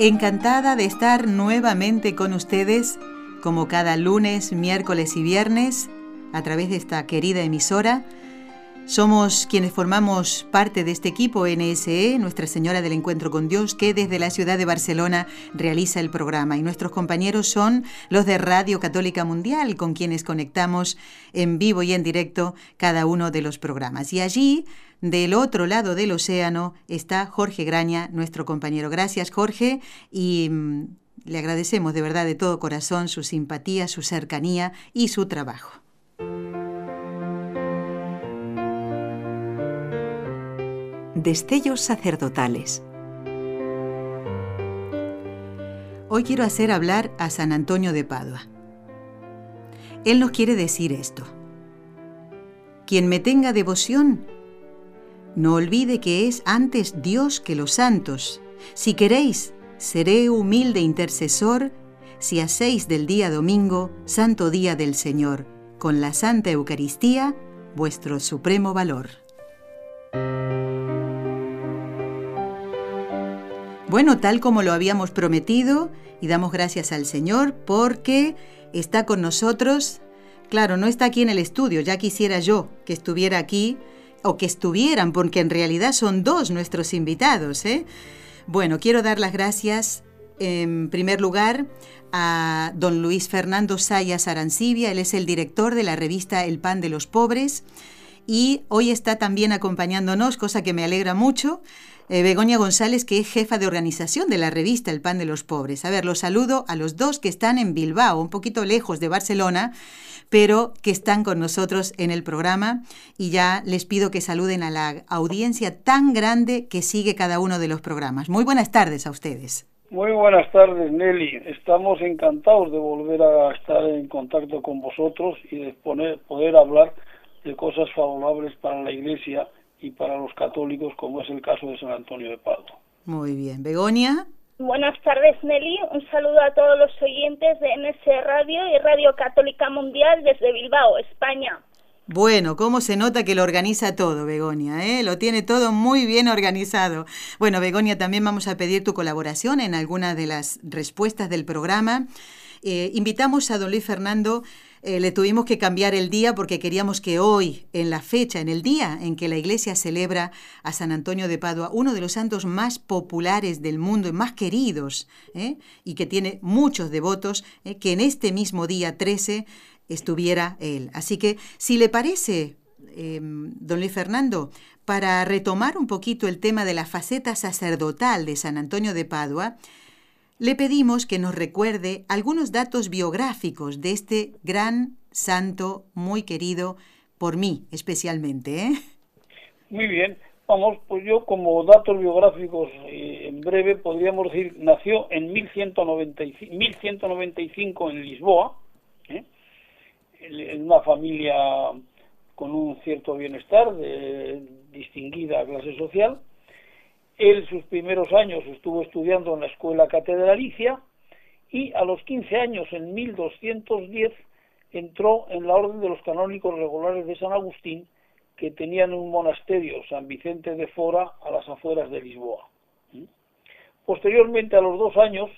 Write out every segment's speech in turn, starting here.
Encantada de estar nuevamente con ustedes, como cada lunes, miércoles y viernes, a través de esta querida emisora somos quienes formamos parte de este equipo NSE, Nuestra Señora del Encuentro con Dios, que desde la ciudad de Barcelona realiza el programa. Y nuestros compañeros son los de Radio Católica Mundial, con quienes conectamos en vivo y en directo cada uno de los programas. Y allí, del otro lado del océano, está Jorge Graña, nuestro compañero. Gracias, Jorge, y mm, le agradecemos de verdad de todo corazón su simpatía, su cercanía y su trabajo. Destellos sacerdotales. Hoy quiero hacer hablar a San Antonio de Padua. Él nos quiere decir esto. Quien me tenga devoción, no olvide que es antes Dios que los santos. Si queréis, seré humilde intercesor si hacéis del día domingo, santo día del Señor, con la Santa Eucaristía, vuestro supremo valor. Bueno, tal como lo habíamos prometido, y damos gracias al Señor porque está con nosotros. Claro, no está aquí en el estudio, ya quisiera yo que estuviera aquí o que estuvieran, porque en realidad son dos nuestros invitados. ¿eh? Bueno, quiero dar las gracias en primer lugar a don Luis Fernando Sayas Arancibia, él es el director de la revista El Pan de los Pobres y hoy está también acompañándonos, cosa que me alegra mucho, eh, Begoña González, que es jefa de organización de la revista El Pan de los Pobres. A ver, los saludo a los dos que están en Bilbao, un poquito lejos de Barcelona, pero que están con nosotros en el programa y ya les pido que saluden a la audiencia tan grande que sigue cada uno de los programas. Muy buenas tardes a ustedes. Muy buenas tardes, Nelly. Estamos encantados de volver a estar en contacto con vosotros y de poder hablar de cosas favorables para la Iglesia y para los católicos, como es el caso de San Antonio de Padua. Muy bien. Begoña. Buenas tardes, Nelly. Un saludo a todos los oyentes de NS Radio y Radio Católica Mundial desde Bilbao, España. Bueno, cómo se nota que lo organiza todo, Begoña, ¿eh? Lo tiene todo muy bien organizado. Bueno, Begoña, también vamos a pedir tu colaboración en alguna de las respuestas del programa. Eh, invitamos a don Luis Fernando eh, le tuvimos que cambiar el día porque queríamos que hoy, en la fecha, en el día en que la iglesia celebra a San Antonio de Padua, uno de los santos más populares del mundo y más queridos, ¿eh? y que tiene muchos devotos, ¿eh? que en este mismo día 13 estuviera él. Así que, si le parece, em, don Luis Fernando, para retomar un poquito el tema de la faceta sacerdotal de San Antonio de Padua, le pedimos que nos recuerde algunos datos biográficos de este gran santo muy querido por mí especialmente. ¿eh? Muy bien, vamos, pues yo como datos biográficos eh, en breve podríamos decir, nació en 1195, 1195 en Lisboa, ¿eh? en una familia con un cierto bienestar, de distinguida clase social, él sus primeros años estuvo estudiando en la escuela catedralicia y a los 15 años, en 1210, entró en la orden de los canónicos regulares de San Agustín, que tenían un monasterio, San Vicente de Fora, a las afueras de Lisboa. Posteriormente, a los dos años,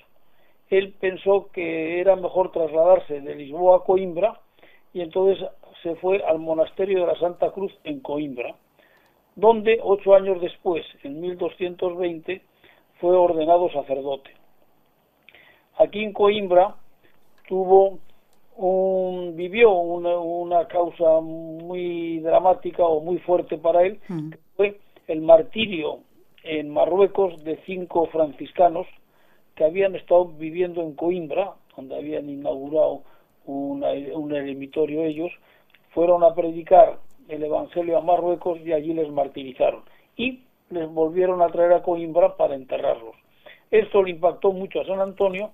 él pensó que era mejor trasladarse de Lisboa a Coimbra y entonces se fue al monasterio de la Santa Cruz en Coimbra donde ocho años después, en 1220, fue ordenado sacerdote. Aquí en Coimbra tuvo un, vivió una, causa muy dramática o muy fuerte para él, que fue el martirio en Marruecos de cinco franciscanos que habían estado viviendo en Coimbra, donde habían inaugurado un eremitorio ellos, fueron a predicar el Evangelio a Marruecos y allí les martirizaron. Y les volvieron a traer a Coimbra para enterrarlos. Esto le impactó mucho a San Antonio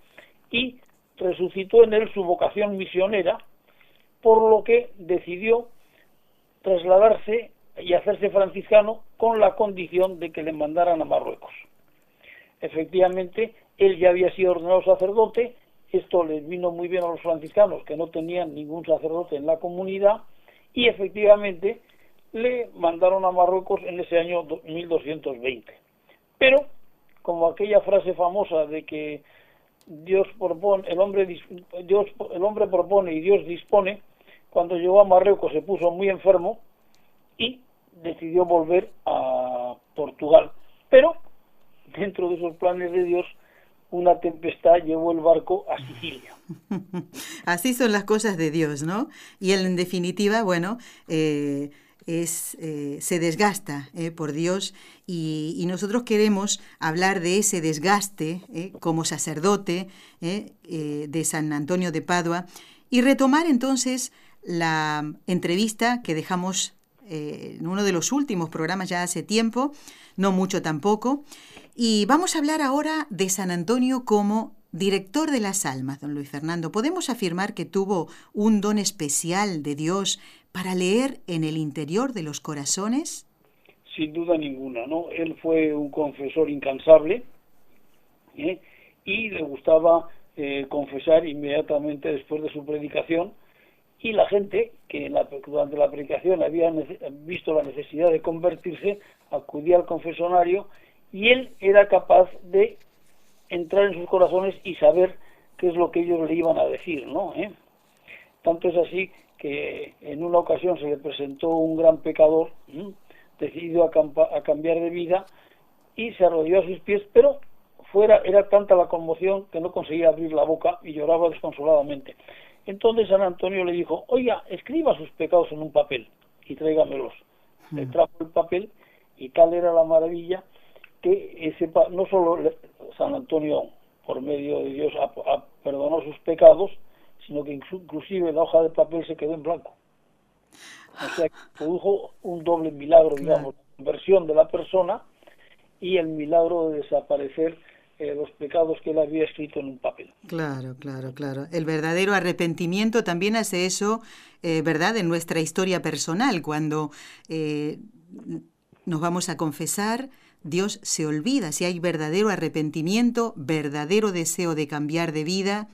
y resucitó en él su vocación misionera, por lo que decidió trasladarse y hacerse franciscano con la condición de que le mandaran a Marruecos. Efectivamente, él ya había sido ordenado sacerdote, esto les vino muy bien a los franciscanos que no tenían ningún sacerdote en la comunidad y efectivamente le mandaron a Marruecos en ese año 1220. Pero, como aquella frase famosa de que Dios propone, el hombre, Dios, el hombre propone y Dios dispone, cuando llegó a Marruecos se puso muy enfermo y decidió volver a Portugal. Pero, dentro de esos planes de Dios, una tempestad llevó el barco a Sicilia. Así son las cosas de Dios, ¿no? Y él, en definitiva, bueno, eh, es, eh, se desgasta eh, por Dios y, nosotros queremos hablar de ese desgaste como sacerdote de San Antonio de Padua y retomar entonces la entrevista que dejamos en uno de los últimos programas ya hace tiempo, no mucho tampoco, y vamos a hablar ahora de San Antonio como director de las almas, don Luis Fernando. ¿Podemos afirmar que tuvo un don especial de Dios para leer en el interior de los corazones? Sin duda ninguna, ¿no? Él fue un confesor incansable ¿eh? y le gustaba eh, confesar inmediatamente después de su predicación y la gente que durante la predicación había visto la necesidad de convertirse acudía al confesonario y él era capaz de entrar en sus corazones y saber qué es lo que ellos le iban a decir, ¿no? ¿Eh? Tanto es así que en una ocasión se le presentó un gran pecador, decidido a, a, cambiar de vida y se arrodilló a sus pies, pero fuera era tanta la conmoción que no conseguía abrir la boca y lloraba desconsoladamente. Entonces San Antonio le dijo, oiga, escriba sus pecados en un papel y tráigamelos. Le trajo el papel y tal era la maravilla que ese, no solo San Antonio, por medio de Dios, perdonó sus pecados, sino que inclusive la hoja de papel se quedó en blanco. O sea, que produjo un doble milagro, digamos, la conversión de la persona y el milagro de desaparecer eh, los pecados que él había escrito en un papel. Claro, claro, claro. El verdadero arrepentimiento también hace eso, eh, ¿verdad?, en nuestra historia personal, cuando eh, nos vamos a confesar, Dios se olvida, si hay verdadero arrepentimiento, verdadero deseo de cambiar de vida,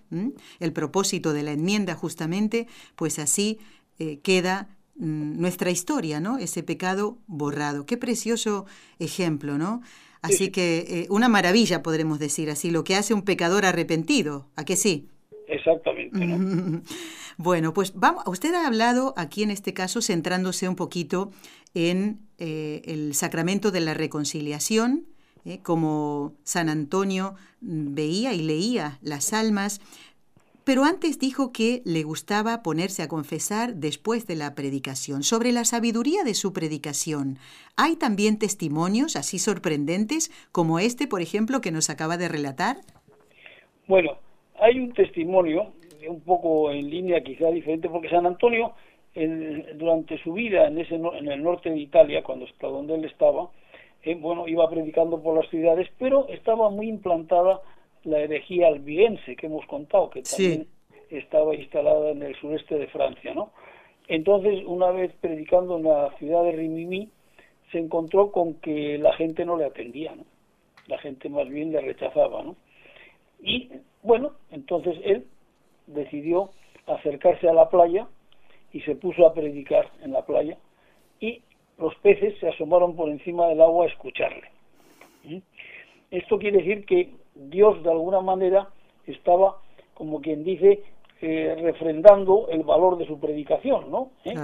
el propósito de la enmienda justamente, pues así eh, queda mm, nuestra historia, ¿no? Ese pecado borrado. Qué precioso ejemplo, ¿no? Así que eh, una maravilla podremos decir así, lo que hace un pecador arrepentido, ¿a que sí? Exactamente. bueno, pues vamos, usted ha hablado aquí en este caso centrándose un poquito en eh, el sacramento de la reconciliación, eh, como San Antonio veía y leía las almas, pero antes dijo que le gustaba ponerse a confesar después de la predicación. Sobre la sabiduría de su predicación, ¿hay también testimonios así sorprendentes como este, por ejemplo, que nos acaba de relatar? Bueno, hay un testimonio un poco en línea, quizá diferente, porque San Antonio durante su vida en, ese, en el norte de Italia, cuando hasta donde él estaba, eh, bueno, iba predicando por las ciudades, pero estaba muy implantada la herejía albigense que hemos contado, que también estaba instalada en el sureste de Francia, ¿no? Entonces, una vez predicando en la ciudad de Rimini, se encontró con que la gente no le atendía, ¿no? La gente más bien le rechazaba, ¿no? Y bueno, entonces él decidió acercarse a la playa y se puso a predicar en la playa y los peces se asomaron por encima del agua a escucharle. ¿Mm? Esto quiere decir que Dios de alguna manera estaba, como quien dice, eh, refrendando el valor de su predicación, ¿no? ¿Eh?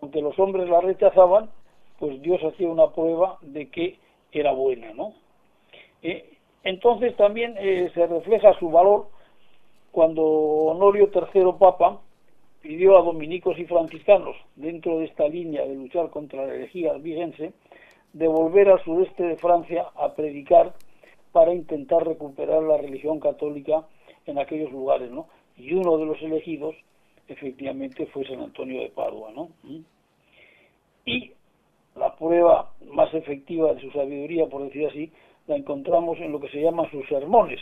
Aunque los hombres la rechazaban, pues Dios hacía una prueba de que era buena, ¿no? Eh, entonces también se refleja su valor cuando Honorio III Papa pidió a dominicos y franciscanos, dentro de esta línea de luchar contra la herejía albigense, de volver al sureste de Francia a predicar para intentar recuperar la religión católica en aquellos lugares, ¿no? Y uno de los elegidos, efectivamente, fue San Antonio de Padua, ¿no? Y la prueba más efectiva de su sabiduría, por decir así, la encontramos en lo que se llaman sus sermones,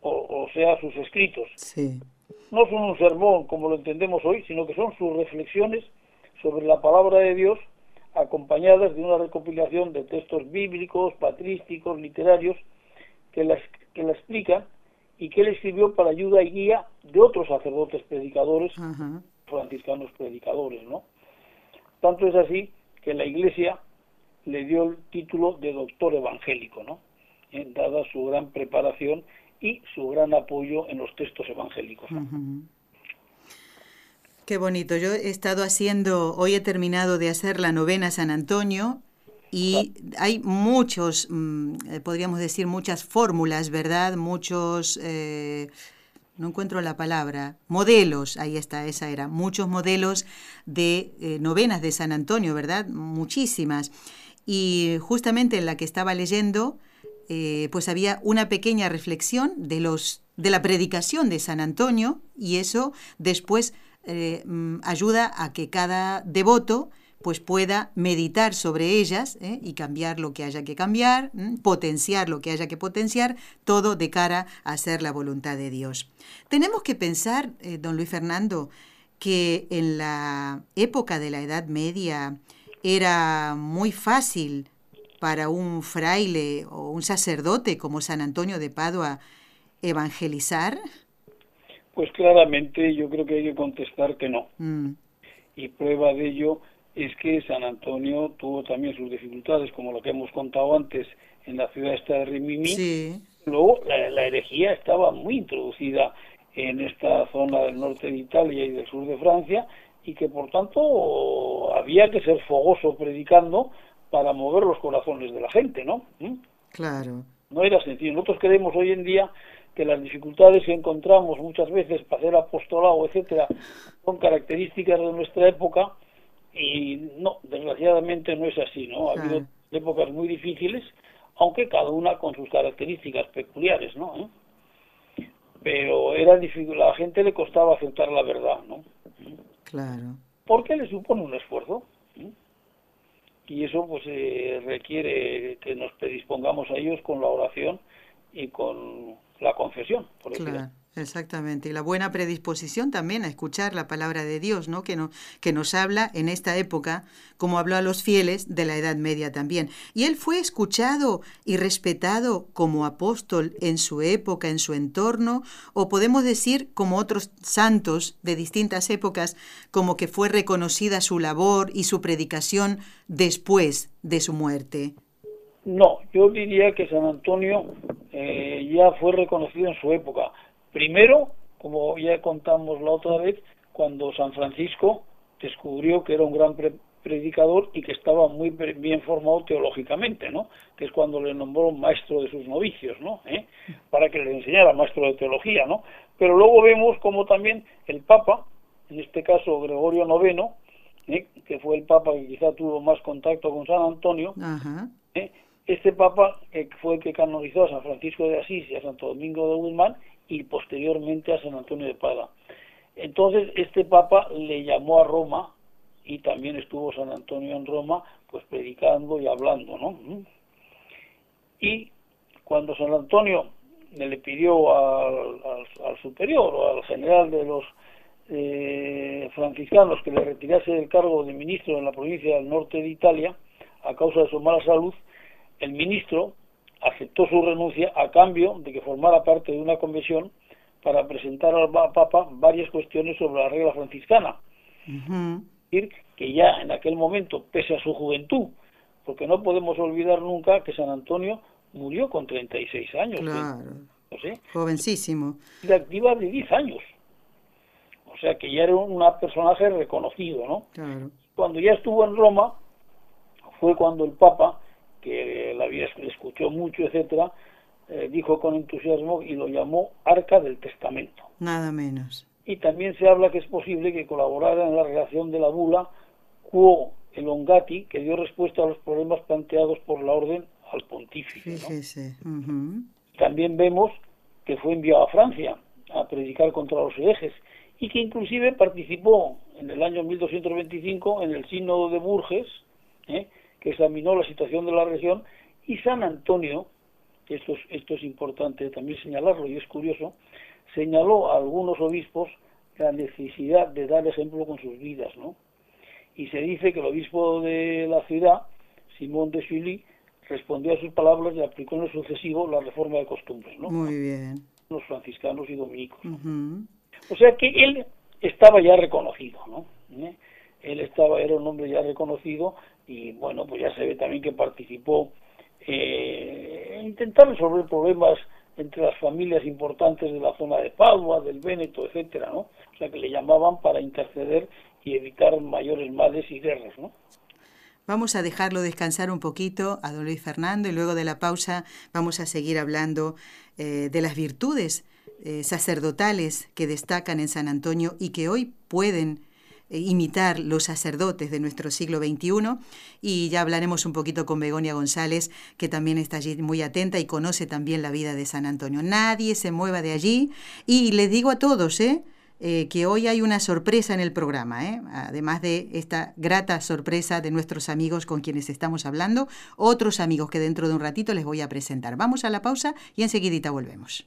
o, sea, sus escritos. No son un sermón como lo entendemos hoy, sino que son sus reflexiones sobre la palabra de Dios acompañadas de una recopilación de textos bíblicos, patrísticos, literarios, que la, que la explican y que él escribió para ayuda y guía de otros sacerdotes predicadores, franciscanos predicadores, ¿no? Tanto es así que la Iglesia le dio el título de doctor evangélico, ¿no? Dada su gran preparación y su gran apoyo en los textos evangélicos. Qué bonito. Yo he estado haciendo, hoy he terminado de hacer la novena San Antonio y hay muchos, mm, eh, podríamos decir, muchas fórmulas, ¿verdad? Muchos, eh, no encuentro la palabra, modelos, ahí está, esa era, muchos modelos de eh, novenas de San Antonio, ¿verdad? Muchísimas. Y justamente en la que estaba leyendo, pues había una pequeña reflexión de, los, de la predicación de San Antonio y eso después mm, ayuda a que cada devoto pues pueda meditar sobre ellas ¿eh? y cambiar lo que haya que cambiar, potenciar lo que haya que potenciar, todo de cara a hacer la voluntad de Dios. Tenemos que pensar, eh, don Luis Fernando, que en la época de la Edad Media era muy fácil para un fraile o un sacerdote como San Antonio de Padua evangelizar? Pues claramente yo creo que hay que contestar que no. Mm. Y prueba de ello es que San Antonio tuvo también sus dificultades, como lo que hemos contado antes en la ciudad esta de Rimini. Luego la, herejía estaba muy introducida en esta zona del norte de Italia y del sur de Francia y que por tanto había que ser fogoso predicando para mover los corazones de la gente, ¿no? ¿Mm? Claro. No era sencillo. Nosotros creemos hoy en día que las dificultades que encontramos muchas veces para hacer apostolado, etcétera, son características de nuestra época y no, desgraciadamente no es así, ¿no? Ha habido épocas muy difíciles, aunque cada una con sus características peculiares, ¿no? ¿Eh? Pero era difícil, a la gente le costaba aceptar la verdad, ¿no? Claro. Porque le supone un esfuerzo. Y eso pues eh, requiere que nos predispongamos a ellos con la oración y con la confesión, por. Exactamente, y la buena predisposición también a escuchar la palabra de Dios, ¿no? Que, no, que nos habla en esta época, como habló a los fieles de la Edad Media también. Y él fue escuchado y respetado como apóstol en su época, en su entorno, o podemos decir, como otros santos de distintas épocas, como que fue reconocida su labor y su predicación después de su muerte. No, yo diría que San Antonio eh, ya fue reconocido en su época Primero, como ya contamos la otra vez, cuando San Francisco descubrió que era un gran predicador y que estaba muy bien formado teológicamente, ¿no? Que es cuando le nombró maestro de sus novicios, ¿no? ¿Eh? Para que le enseñara maestro de teología, ¿no? Pero luego vemos como también el Papa, en este caso Gregorio IX, ¿eh? que fue el Papa que quizá tuvo más contacto con San Antonio, ¿eh? este Papa fue el que canonizó a San Francisco de Asís y a Santo Domingo de Guzmán y posteriormente a San Antonio de Padua. Entonces este Papa le llamó a Roma y también estuvo San Antonio en Roma, pues predicando y hablando, ¿no? Y cuando San Antonio le pidió al, superior o al general de los eh, franciscanos que le retirase del cargo de ministro en la provincia del norte de Italia a causa de su mala salud, el ministro aceptó su renuncia a cambio de que formara parte de una convención para presentar al Papa varias cuestiones sobre la regla franciscana. decir, que ya en aquel momento, pese a su juventud, porque no podemos olvidar nunca que San Antonio murió con 36 años. Claro. Jovencísimo. De activa de 10 años. O sea que ya era un personaje reconocido, ¿no? Cuando ya estuvo en Roma, fue cuando el Papa que la vida escuchó mucho, etcétera, eh, dijo con entusiasmo y lo llamó Arca del Testamento. Nada menos. Y también se habla que es posible que colaborara en la redacción de la bula Quo Elongati, que dio respuesta a los problemas planteados por la orden al pontífice. También vemos que fue enviado a Francia a predicar contra los herejes y que inclusive participó en el año 1225 en el sínodo de Burges, ¿eh? Examinó la situación de la región Y San Antonio, esto es, esto es importante también señalarlo y es curioso, señaló a algunos obispos la necesidad de dar ejemplo con sus vidas, ¿no? Y se dice que el obispo de la ciudad, Simón de Chilly, respondió a sus palabras y aplicó en el sucesivo la reforma de costumbres, ¿no? Muy bien. Los franciscanos y dominicos. O sea que él estaba ya reconocido, ¿no? ¿Eh? Él estaba, era un hombre ya reconocido y bueno, pues ya se ve también que participó eh, en intentar resolver problemas entre las familias importantes de la zona de Padua, del Véneto, etcétera, ¿no? O sea que le llamaban para interceder y evitar mayores males y guerras, ¿no? Vamos a dejarlo descansar un poquito a don Luis Fernando y luego de la pausa vamos a seguir hablando eh, de las virtudes eh, sacerdotales que destacan en San Antonio y que hoy pueden imitar los sacerdotes de nuestro siglo XXI y ya hablaremos un poquito con Begonia González, que también está allí muy atenta y conoce también la vida de San Antonio. Nadie se mueva de allí y les digo a todos, ¿eh? Eh, que hoy hay una sorpresa en el programa, ¿eh? además de esta grata sorpresa de nuestros amigos con quienes estamos hablando, otros amigos que dentro de un ratito les voy a presentar. Vamos a la pausa y enseguidita volvemos.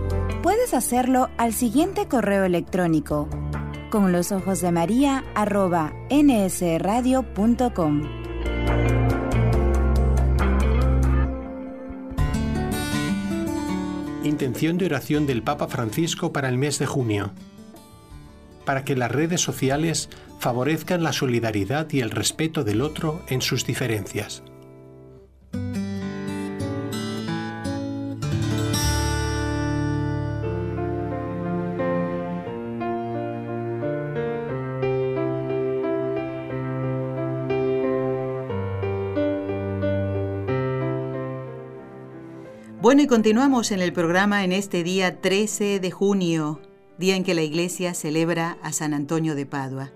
Puedes hacerlo al siguiente correo electrónico con los ojos de María arroba nsradio.com. Intención de oración del Papa Francisco para el mes de junio. Para que las redes sociales favorezcan la solidaridad y el respeto del otro en sus diferencias. Bueno, y continuamos en el programa en este día 13 de junio, día en que la iglesia celebra a San Antonio de Padua.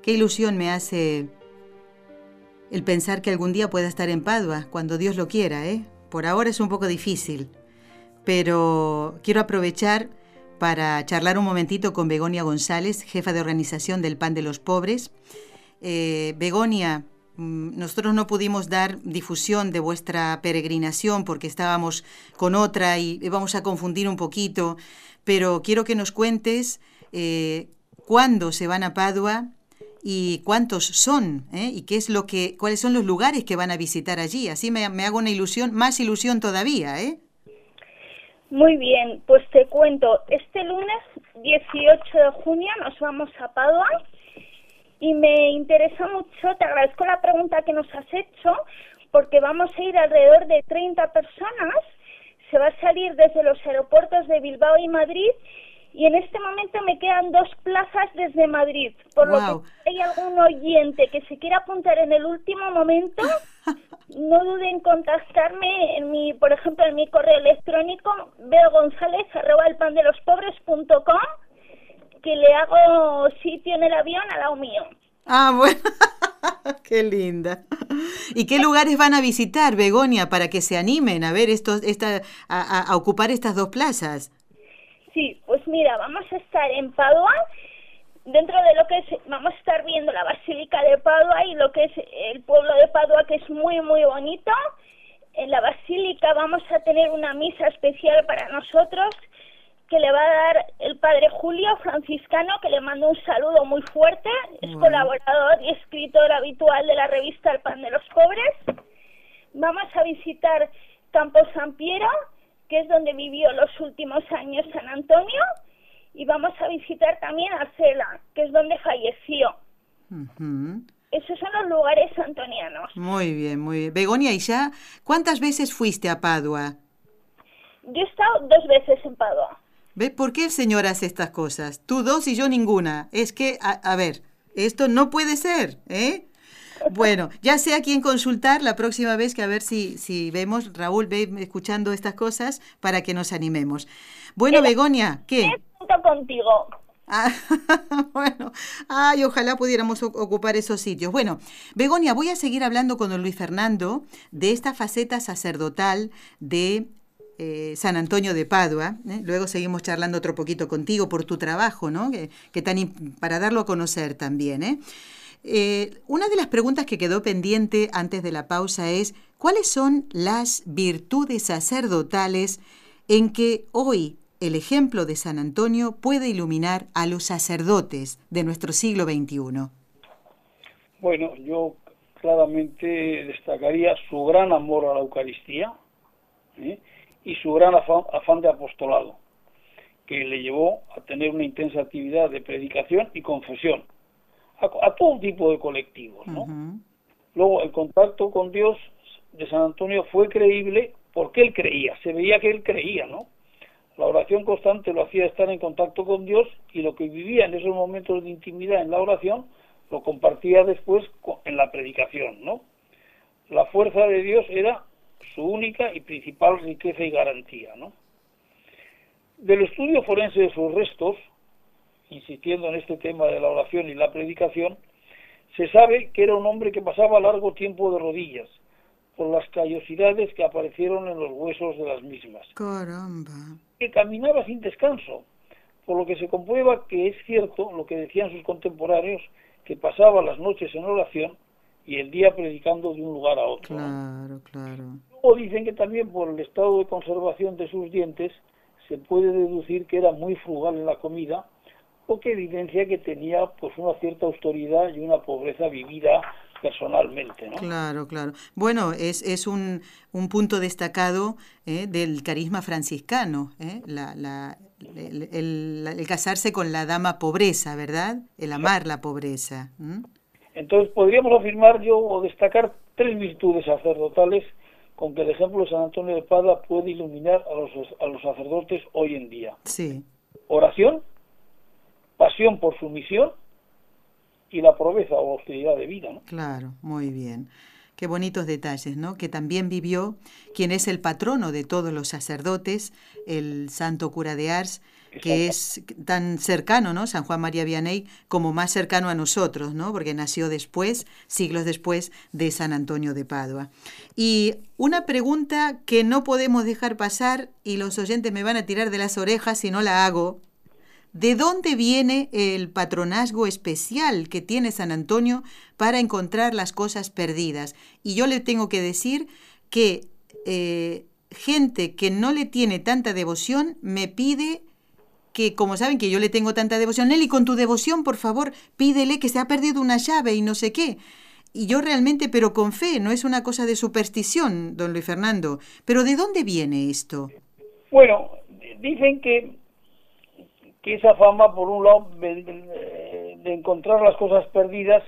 Qué ilusión me hace el pensar que algún día pueda estar en Padua, cuando Dios lo quiera, ¿eh? Por ahora es un poco difícil, pero quiero aprovechar para charlar un momentito con Begonia González, jefa de organización del Pan de los Pobres. Eh, Begonia, nosotros no pudimos dar difusión de vuestra peregrinación porque estábamos con otra y vamos a confundir un poquito, pero quiero que nos cuentes eh, cuándo se van a Padua y cuántos son ¿eh? y qué es lo que, cuáles son los lugares que van a visitar allí. Así me, me hago una ilusión, más ilusión todavía, ¿eh? Muy bien, pues te cuento. Este lunes 18 de junio nos vamos a Padua y me interesa mucho, te agradezco la pregunta que nos has hecho, porque vamos a ir alrededor de 30 personas, se va a salir desde los aeropuertos de Bilbao y Madrid, y en este momento me quedan dos plazas desde Madrid, por lo que hay algún oyente que se quiera apuntar en el último momento, no duden en contactarme en mi, por ejemplo, en mi correo electrónico, beogonzález arroba el pan de los que le hago sitio en el avión al lado mío. Ah, bueno. qué linda. ¿Y qué lugares van a visitar, Begonia, para que se animen a ver estos, esta, a, ocupar estas dos plazas? Sí, pues mira, vamos a estar en Padua, dentro de lo que es, vamos a estar viendo la Basílica de Padua y lo que es el pueblo de Padua, que es muy, muy bonito. En la Basílica vamos a tener una misa especial para nosotros que le va a dar el padre Julio franciscano, que le mando un saludo muy fuerte, es colaborador y escritor habitual de la revista El Pan de los Pobres. Vamos a visitar Campo San Piero, que es donde vivió los últimos años San Antonio, y vamos a visitar también Arcela, que es donde falleció. Esos son los lugares antonianos. Muy bien, muy bien. Begonia, ¿y ya cuántas veces fuiste a Padua? Yo he estado dos veces en Padua. ¿Ves por qué el Señor hace estas cosas? Tú dos y yo ninguna. Es que, a, ver, esto no puede ser, ¿eh? Bueno, ya sé a quién consultar la próxima vez que a ver si, si vemos, Raúl, ve escuchando estas cosas para que nos animemos. Bueno, Begonia, ¿qué? contigo. Ah, bueno, ay, ojalá pudiéramos ocupar esos sitios. Bueno, Begonia, voy a seguir hablando con don Luis Fernando de esta faceta sacerdotal de eh, San Antonio de Padua. ¿eh? Luego seguimos charlando otro poquito contigo por tu trabajo, ¿no? Que, tan para darlo a conocer también. ¿eh? una de las preguntas que quedó pendiente antes de la pausa es, ¿cuáles son las virtudes sacerdotales en que hoy el ejemplo de San Antonio puede iluminar a los sacerdotes de nuestro siglo XXI? Bueno, yo claramente destacaría su gran amor a la Eucaristía ¿eh? Y su gran afán, de apostolado, que le llevó a tener una intensa actividad de predicación y confesión a, todo tipo de colectivos. Luego, el contacto con Dios de San Antonio fue creíble porque él creía, se veía que él creía, ¿no? La oración constante lo hacía estar en contacto con Dios y lo que vivía en esos momentos de intimidad en la oración lo compartía después en la predicación, ¿no? La fuerza de Dios era su única y principal riqueza y garantía, ¿no? Del estudio forense de sus restos, insistiendo en este tema de la oración y la predicación, se sabe que era un hombre que pasaba largo tiempo de rodillas, por las callosidades que aparecieron en los huesos de las mismas. Caramba. Que caminaba sin descanso, por lo que se comprueba que es cierto lo que decían sus contemporáneos, que pasaba las noches en oración y el día predicando de un lugar a otro. Claro, claro. Luego dicen que también por el estado de conservación de sus dientes se puede deducir que era muy frugal en la comida o que evidencia que tenía pues una cierta autoridad y una pobreza vivida personalmente. ¿no? Claro, claro. Bueno, es, es un, un punto destacado ¿eh? del carisma franciscano, ¿eh? la, la, el, el, casarse con la dama pobreza, ¿verdad? El amar la pobreza. Entonces podríamos afirmar yo o destacar tres virtudes sacerdotales con que el ejemplo de San Antonio de Padua puede iluminar a los, a los sacerdotes hoy en día. Sí. Oración, pasión por su misión y la proveza o austeridad de vida. ¿no? Claro, muy bien. Qué bonitos detalles, ¿no? Que también vivió quien es el patrono de todos los sacerdotes, el santo cura de Ars, que es tan cercano, ¿no? San Juan María Vianney, como más cercano a nosotros, ¿no? Porque nació después, siglos después, de San Antonio de Padua. Y una pregunta que no podemos dejar pasar, y los oyentes me van a tirar de las orejas si no la hago, ¿De dónde viene el patronazgo especial que tiene San Antonio para encontrar las cosas perdidas? Y yo le tengo que decir que eh, gente que no le tiene tanta devoción me pide que, como saben que yo le tengo tanta devoción, Nelly, con tu devoción, por favor, pídele que se ha perdido una llave y no sé qué. Y yo realmente, pero con fe, no es una cosa de superstición, don Luis Fernando. Pero ¿de dónde viene esto? Bueno, dicen que que esa fama, por un lado, de, encontrar las cosas perdidas,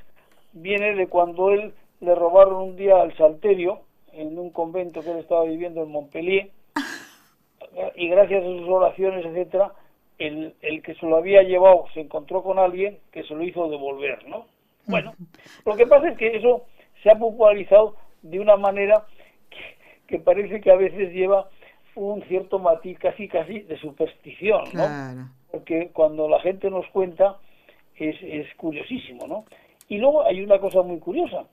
viene de cuando él le robaron un día al salterio en un convento que él estaba viviendo en Montpellier y gracias a sus oraciones, etcétera, el, el que se lo había llevado se encontró con alguien que se lo hizo devolver, ¿no? Bueno, lo que pasa es que eso se ha popularizado de una manera que, parece que a veces lleva un cierto matiz casi casi de superstición, ¿no? porque cuando la gente nos cuenta es, es curiosísimo, ¿no? Y luego hay una cosa muy curiosa,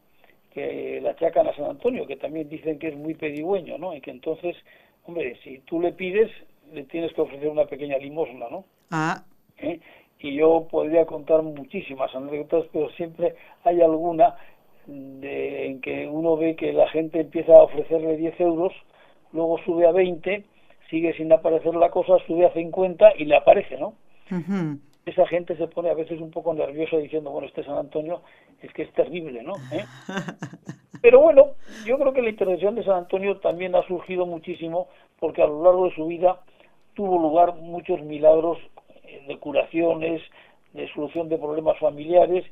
que la achacan a San Antonio, que también dicen que es muy pedigüeño, ¿no? Y que entonces, hombre, si tú le pides, le tienes que ofrecer una pequeña limosna, ¿no? Ah. ¿Eh? Y yo podría contar muchísimas anécdotas, pero siempre hay alguna de, en que uno ve que la gente empieza a ofrecerle 10 euros, luego sube a 20 sigue sin aparecer la cosa, sube a 50 y le aparece, ¿no? Esa gente se pone a veces un poco nerviosa diciendo, bueno, este San Antonio es que es terrible, ¿no? ¿Eh? Pero bueno, yo creo que la intervención de San Antonio también ha surgido muchísimo porque a lo largo de su vida tuvo lugar muchos milagros de curaciones, de solución de problemas familiares,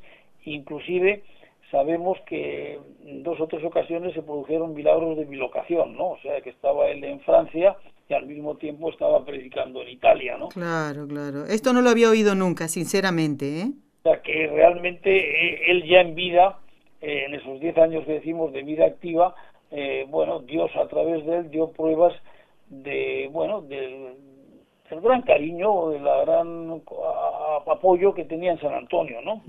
inclusive sabemos que en dos o tres ocasiones se produjeron milagros de bilocación, ¿no? O sea, que estaba él en Francia y al mismo tiempo estaba predicando en Italia, ¿no? Claro, claro. Esto no lo había oído nunca, sinceramente, ¿eh? O sea, que realmente eh, él ya en vida, eh, en esos 10 años que decimos de vida activa, eh, bueno, Dios a través de él dio pruebas de, bueno, del, del gran cariño la gran apoyo que tenía en San Antonio, ¿no?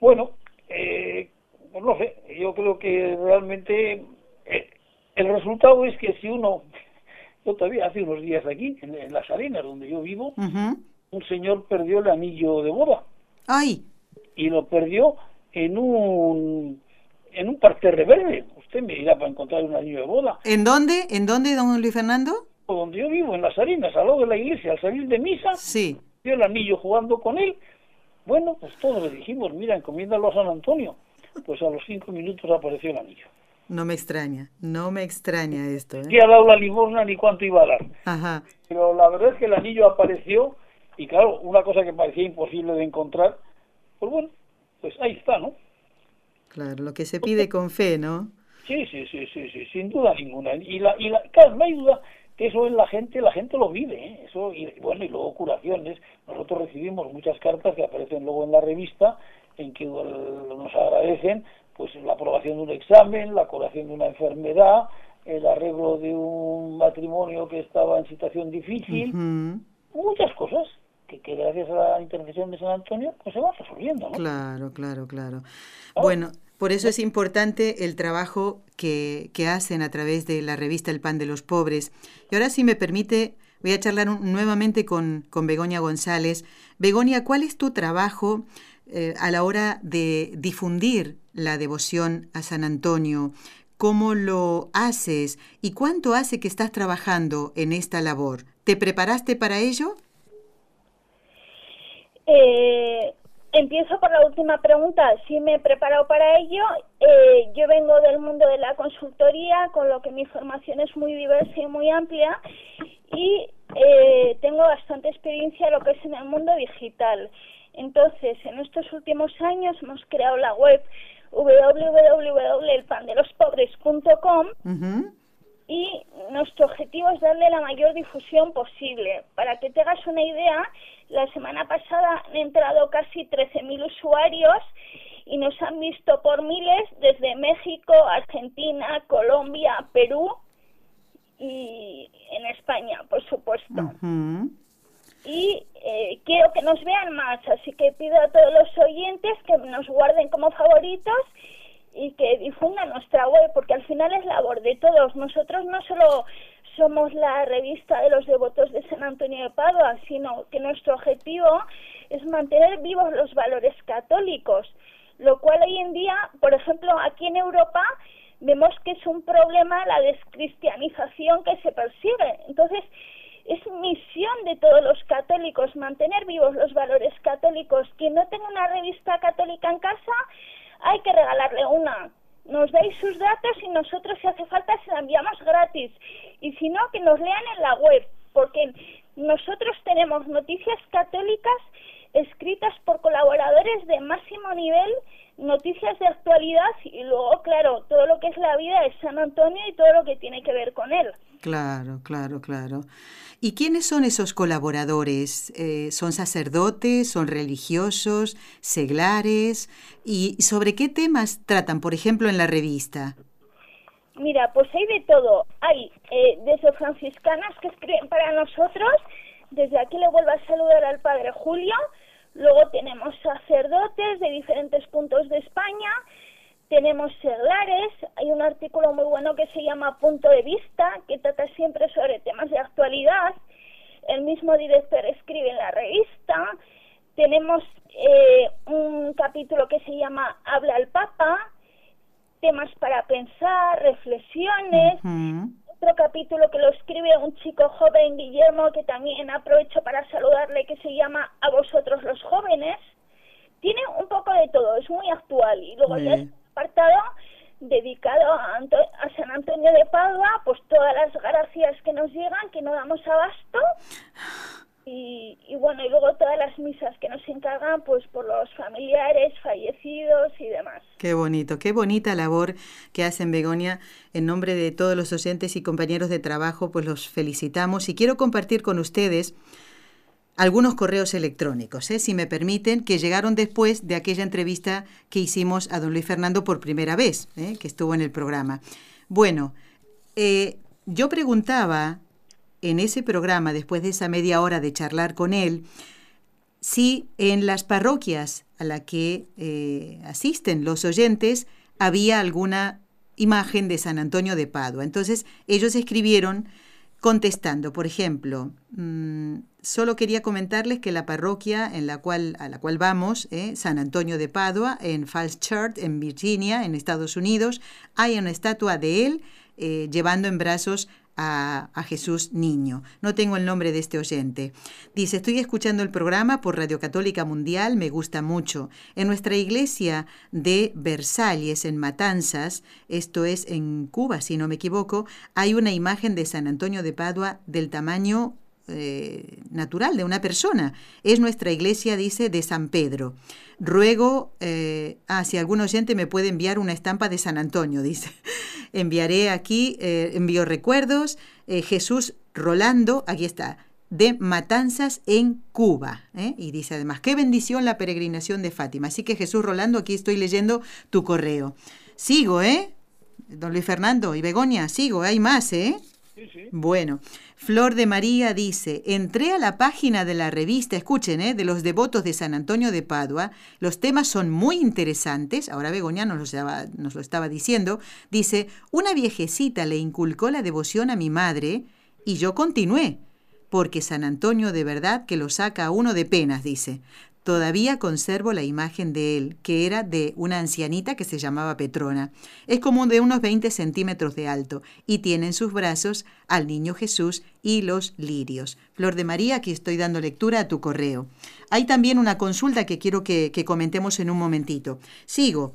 Bueno, eh, no sé, yo creo que realmente eh, el resultado es que si uno, yo todavía hace unos días aquí, en, las arenas donde yo vivo, un señor perdió el anillo de boda. ¡Ay! Y lo perdió en un en un parterre verde. Usted me irá para encontrar un anillo de boda. ¿En dónde? ¿En dónde, don Luis Fernando? Donde yo vivo, en las arenas, al lado de la iglesia, al salir de misa. Sí. Vio el anillo jugando con él. Bueno, pues todos le dijimos, mira, encomiéndalo a San Antonio. Pues a los cinco minutos apareció el anillo. No me extraña, no me extraña esto. ¿eh? ¿Qué ha dado la limosna ni cuánto iba a dar? Ajá. Pero la verdad es que el anillo apareció y claro, una cosa que parecía imposible de encontrar, pues bueno, pues ahí está, ¿no? Claro, lo que se pide con fe, ¿no? Sí, sí, sí, sí, sí, sin duda ninguna. Y la, y la, claro, no hay duda que eso en la gente, la gente lo vive, ¿eh? eso y bueno y luego curaciones. Nosotros recibimos muchas cartas que aparecen luego en la revista en que nos agradecen pues la aprobación de un examen, la curación de una enfermedad, el arreglo de un matrimonio que estaba en situación difícil, muchas cosas que, que, gracias a la intercesión de San Antonio pues se van resolviendo, ¿no? Claro, claro, claro. Bueno, por eso es importante el trabajo que, que, hacen a través de la revista El Pan de los Pobres. Y ahora, si me permite, voy a charlar nuevamente con, con Begoña González. Begoña, ¿cuál es tu trabajo eh, a la hora de difundir la devoción a San Antonio? ¿Cómo lo haces? ¿Y cuánto hace que estás trabajando en esta labor? ¿Te preparaste para ello? Eh, empiezo por la última pregunta. Sí me he preparado para ello. Eh, yo vengo del mundo de la consultoría, con lo que mi formación es muy diversa y muy amplia. Y eh, tengo bastante experiencia en lo que es en el mundo digital. Entonces, en estos últimos años hemos creado la web www.elpandelospobres.com y nuestro objetivo es darle la mayor difusión posible. Para que te hagas una idea, la semana pasada han entrado casi 13.000 usuarios y nos han visto por miles desde México, Argentina, Colombia, Perú y en España, por supuesto y eh, quiero que nos vean más, así que pido a todos los oyentes que nos guarden como favoritos y que difundan nuestra web, porque al final es labor de todos. Nosotros no solo somos la revista de los devotos de San Antonio de Padua, sino que nuestro objetivo es mantener vivos los valores católicos, lo cual hoy en día, por ejemplo, aquí en Europa, vemos que es un problema la descristianización que se persigue. Entonces, es misión de todos los católicos mantener vivos los valores católicos. Quien no tenga una revista católica en casa, hay que regalarle una. Nos dais sus datos y nosotros, si hace falta, se la enviamos gratis. Y si no, que nos lean en la web, porque nosotros tenemos noticias católicas escritas por colaboradores de máximo nivel, noticias de actualidad y luego, claro, todo lo que es la vida de San Antonio y todo lo que tiene que ver con él. Claro, claro, claro. ¿Y quiénes son esos colaboradores? Eh, ¿Son sacerdotes? ¿Son religiosos? ¿Seglares? ¿Y sobre qué temas tratan, por ejemplo, en la revista? Mira, pues hay de todo. Hay eh, desde franciscanas que escriben para nosotros. Desde aquí le vuelvo a saludar al padre Julio. Luego tenemos sacerdotes de diferentes puntos de España tenemos seglares, hay un artículo muy bueno que se llama Punto de Vista, que trata siempre sobre temas de actualidad. El mismo director escribe en la revista. Tenemos eh, un capítulo que se llama Habla al Papa, temas para pensar, reflexiones. Otro capítulo que lo escribe un chico joven, Guillermo, que también aprovecho para saludarle, que se llama A vosotros los jóvenes. Tiene un poco de todo, es muy actual. Y luego ya apartado dedicado a, a, San Antonio de Padua, pues todas las gracias que nos llegan, que no damos abasto. Y, bueno, y luego todas las misas que nos encargan pues por los familiares fallecidos y demás. Qué bonito, qué bonita labor que hacen Begonia. En nombre de todos los oyentes y compañeros de trabajo, pues los felicitamos y quiero compartir con ustedes algunos correos electrónicos, ¿eh? si me permiten, que llegaron después de aquella entrevista que hicimos a don Luis Fernando por primera vez, ¿eh? que estuvo en el programa. Bueno, eh, yo preguntaba en ese programa, después de esa media hora de charlar con él, si en las parroquias a las que eh, asisten los oyentes había alguna imagen de San Antonio de Padua. Entonces ellos escribieron contestando, por ejemplo, mm, solo quería comentarles que la parroquia en la cual, a la cual vamos, eh, San Antonio de Padua, en Falls Church, en Virginia, en Estados Unidos, hay una estatua de él eh, llevando en brazos a, Jesús Niño. No tengo el nombre de este oyente. Dice, estoy escuchando el programa por Radio Católica Mundial, me gusta mucho. En nuestra iglesia de Versalles, en Matanzas, esto es en Cuba, si no me equivoco, hay una imagen de San Antonio de Padua del tamaño eh, natural de una persona. Es nuestra iglesia, dice, de San Pedro. Ruego, eh, ah, si algún oyente me puede enviar una estampa de San Antonio, dice. Enviaré aquí, eh, envío recuerdos, eh, Jesús Rolando, aquí está, de Matanzas en Cuba. Y dice además, qué bendición la peregrinación de Fátima. Así que Jesús Rolando, aquí estoy leyendo tu correo. Sigo, ¿eh? Don Luis Fernando y Begoña, sigo, hay más, ¿eh? Bueno, Flor de María dice, entré a la página de la revista, escuchen, ¿eh? de los devotos de San Antonio de Padua, los temas son muy interesantes, ahora Begoña nos lo, estaba, nos lo estaba diciendo, dice, una viejecita le inculcó la devoción a mi madre y yo continué, porque San Antonio de verdad que lo saca a uno de penas, dice. Todavía conservo la imagen de él, que era de una ancianita que se llamaba Petrona. Es como de unos 20 centímetros de alto y tiene en sus brazos al niño Jesús y los lirios. Flor de María, aquí estoy dando lectura a tu correo. Hay también una consulta que quiero que, comentemos en un momentito. Sigo.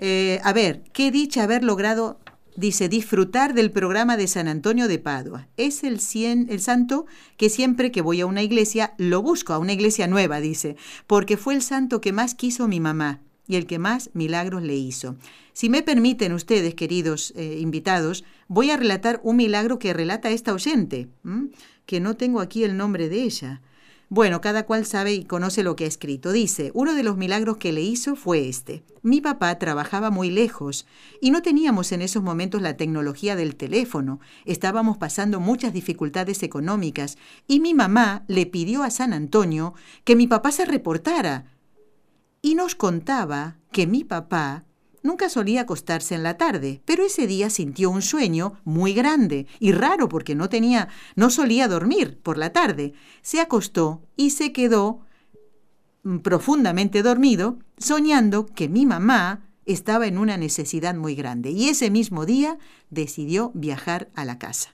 Eh, a ver, qué dicha haber logrado dice disfrutar del programa de San Antonio de Padua. Es el, cien, el santo que siempre que voy a una iglesia lo busco, a una iglesia nueva, dice, porque fue el santo que más quiso mi mamá y el que más milagros le hizo. Si me permiten ustedes, queridos eh, invitados, voy a relatar un milagro que relata esta oyente, que no tengo aquí el nombre de ella. Bueno, cada cual sabe y conoce lo que ha escrito. Dice, uno de los milagros que le hizo fue este. Mi papá trabajaba muy lejos y no teníamos en esos momentos la tecnología del teléfono. Estábamos pasando muchas dificultades económicas y mi mamá le pidió a San Antonio que mi papá se reportara. Y nos contaba que mi papá Nunca solía acostarse en la tarde, pero ese día sintió un sueño muy grande y raro porque no tenía, no solía dormir por la tarde. Se acostó y se quedó mm, profundamente dormido, soñando que mi mamá estaba en una necesidad muy grande y ese mismo día decidió viajar a la casa.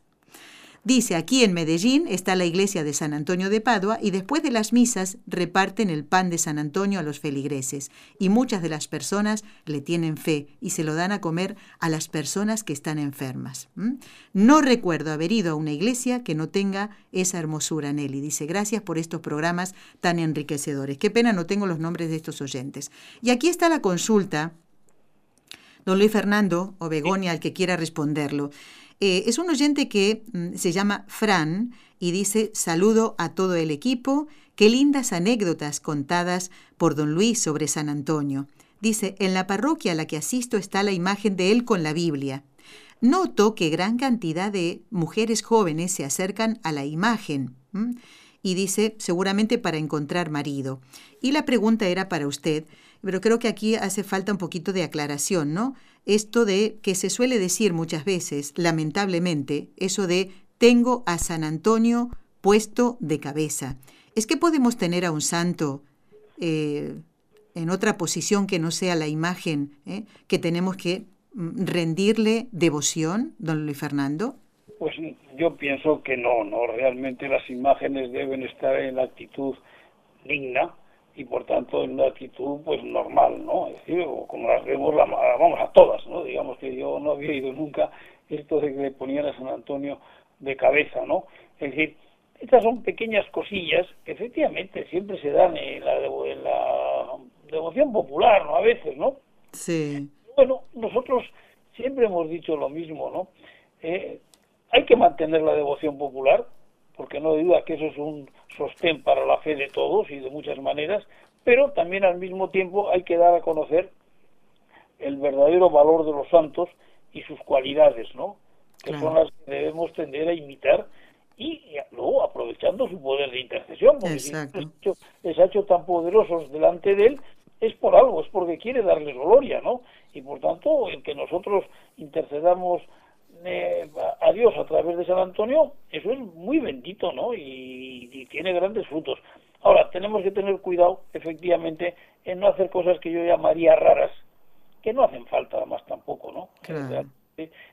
Dice, aquí en Medellín está la iglesia de San Antonio de Padua y después de las misas reparten el pan de San Antonio a los feligreses y muchas de las personas le tienen fe y se lo dan a comer a las personas que están enfermas. No recuerdo haber ido a una iglesia que no tenga esa hermosura, Nelly. Dice, gracias por estos programas tan enriquecedores. Qué pena no tengo los nombres de estos oyentes. Y aquí está la consulta. Don Luis Fernando o Begonia, al que quiera responderlo. Eh, es un oyente que mm, se llama Fran y dice, saludo a todo el equipo, qué lindas anécdotas contadas por don Luis sobre San Antonio. Dice, en la parroquia a la que asisto está la imagen de él con la Biblia. Noto que gran cantidad de mujeres jóvenes se acercan a la imagen. Y dice, seguramente para encontrar marido. Y la pregunta era para usted, pero creo que aquí hace falta un poquito de aclaración, ¿no? Esto de que se suele decir muchas veces, lamentablemente, eso de tengo a San Antonio puesto de cabeza. ¿Es que podemos tener a un santo eh, en otra posición que no sea la imagen eh, que tenemos que mm, rendirle devoción, don Luis Fernando? Pues yo pienso que no, no, realmente las imágenes deben estar en la actitud digna, y por tanto en una actitud pues normal, ¿no? Es decir, como las vemos, la, vamos a todas, ¿no? Digamos que yo no había ido nunca esto de que le ponían a San Antonio de cabeza, ¿no? Es decir, Estas son pequeñas cosillas que efectivamente siempre se dan en la, en la devoción popular, ¿no? A veces, ¿no? Sí. Bueno, nosotros siempre hemos dicho lo mismo, ¿no? Eh, hay que mantener la devoción popular, porque no hay duda que eso es un sostén para la fe de todos y de muchas maneras, pero también al mismo tiempo hay que dar a conocer el verdadero valor de los santos y sus cualidades, ¿no? Que son las que debemos tender a imitar y, luego aprovechando su poder de intercesión, porque si les ha hecho tan poderosos delante de él, es por algo, es porque quiere darles gloria, ¿no? Y por tanto, el que nosotros intercedamos eh, a Dios a través de San Antonio, eso es muy bendito, ¿no? Y, y, tiene grandes frutos. Ahora, tenemos que tener cuidado, efectivamente, en no hacer cosas que yo llamaría raras, que no hacen falta además tampoco, ¿no?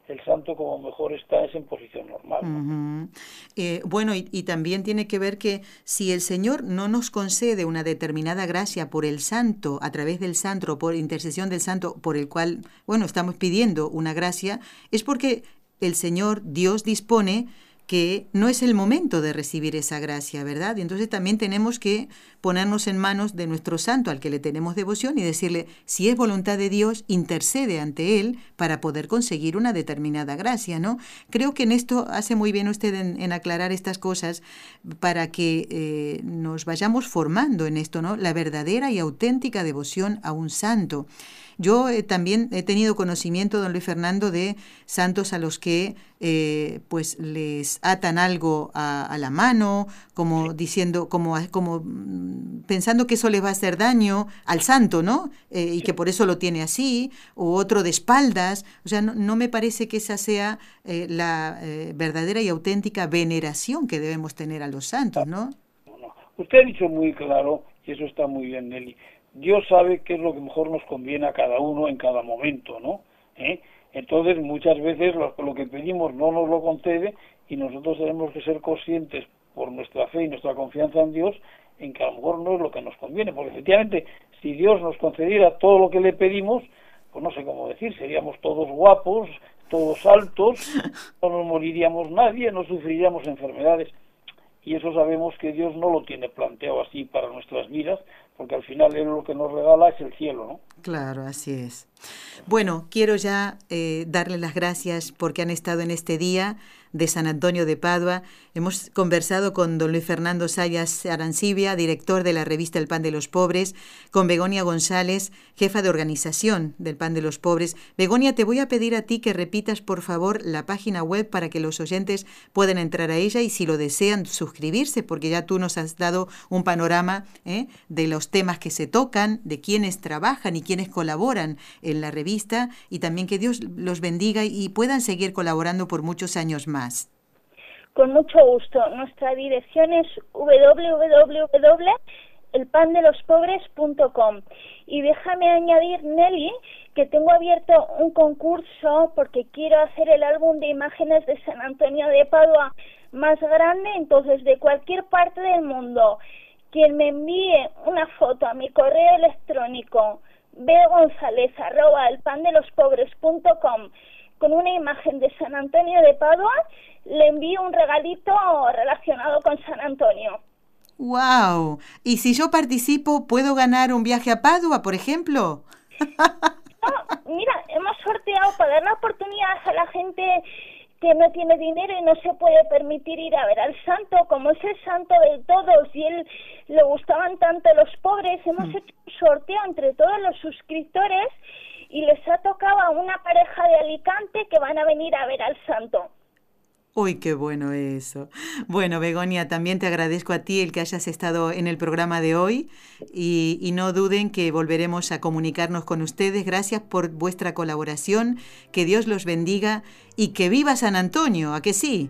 el santo como mejor está es en posición normal. Eh, bueno, y, y, también tiene que ver que si el Señor no nos concede una determinada gracia por el santo, a través del santo, por intercesión del santo, por el cual, bueno, estamos pidiendo una gracia, es porque el Señor, Dios, dispone que no es el momento de recibir esa gracia, ¿verdad? Y entonces también tenemos que ponernos en manos de nuestro santo al que le tenemos devoción y decirle, si es voluntad de Dios, intercede ante Él para poder conseguir una determinada gracia, ¿no? Creo que en esto hace muy bien usted en, aclarar estas cosas para que eh, nos vayamos formando en esto, ¿no? La verdadera y auténtica devoción a un santo. Yo eh, también he tenido conocimiento, don Luis Fernando, de santos a los que eh, pues les atan algo a, la mano, como diciendo, como, como mm, pensando que eso les va a hacer daño al santo, ¿no? Eh, y que por eso lo tiene así, o otro de espaldas. O sea, no, me parece que esa sea la verdadera y auténtica veneración que debemos tener a los santos, ¿no? Usted ha dicho muy claro, y eso está muy bien, Nelly, Dios sabe qué es lo que mejor nos conviene a cada uno en cada momento, ¿no? ¿Eh? Entonces, muchas veces lo, lo, que pedimos no nos lo concede y nosotros tenemos que ser conscientes por nuestra fe y nuestra confianza en Dios en que a lo mejor no es lo que nos conviene, porque efectivamente, si Dios nos concediera todo lo que le pedimos, pues no sé cómo decir, seríamos todos guapos, todos altos, no nos moriríamos nadie, no sufriríamos enfermedades y eso sabemos que Dios no lo tiene planteado así para nuestras vidas, porque al final lo que nos regala es el cielo, ¿no? Claro, así es. Bueno, quiero ya eh, darle las gracias porque han estado en este día de San Antonio de Padua. Hemos conversado con don Luis Fernando Sayas Arancibia, director de la revista El Pan de los Pobres, con Begonia González, jefa de organización del Pan de los Pobres. Begonia, te voy a pedir a ti que repitas, por favor, la página web para que los oyentes puedan entrar a ella y si lo desean, suscribirse, porque ya tú nos has dado un panorama ¿eh? de los temas que se tocan, de quienes trabajan y quienes colaboran en la revista y también que Dios los bendiga y puedan seguir colaborando por muchos años más. Con mucho gusto. Nuestra dirección es www.elpandelospobres.com. Y déjame añadir, Nelly, que tengo abierto un concurso porque quiero hacer el álbum de imágenes de San Antonio de Padua más grande, entonces de cualquier parte del mundo. Quien me envíe una foto a mi correo electrónico bgonzalez.elpandelospobres.com con una imagen de San Antonio de Padua, le envío un regalito relacionado con San Antonio. ¡Wow! ¿Y si yo participo, puedo ganar un viaje a Padua, por ejemplo? no, mira, hemos sorteado para dar la oportunidad a la gente que no tiene dinero y no se puede permitir ir a ver al santo, como es el santo de todos y él le gustaban tanto los pobres, hemos mm. hecho un sorteo entre todos los suscriptores y les ha tocado a una pareja de Alicante que van a venir a ver al santo. Uy, qué bueno eso. Bueno, Begonia, también te agradezco a ti el que hayas estado en el programa de hoy y, y, no duden que volveremos a comunicarnos con ustedes. Gracias por vuestra colaboración, que Dios los bendiga y que viva San Antonio, ¿a que sí?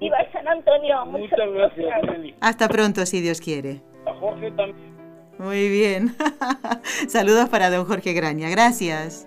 Viva San Antonio. Muchas, gracias, Hasta pronto, si Dios quiere. A Jorge también. Muy bien. Saludos para don Jorge Graña. Gracias.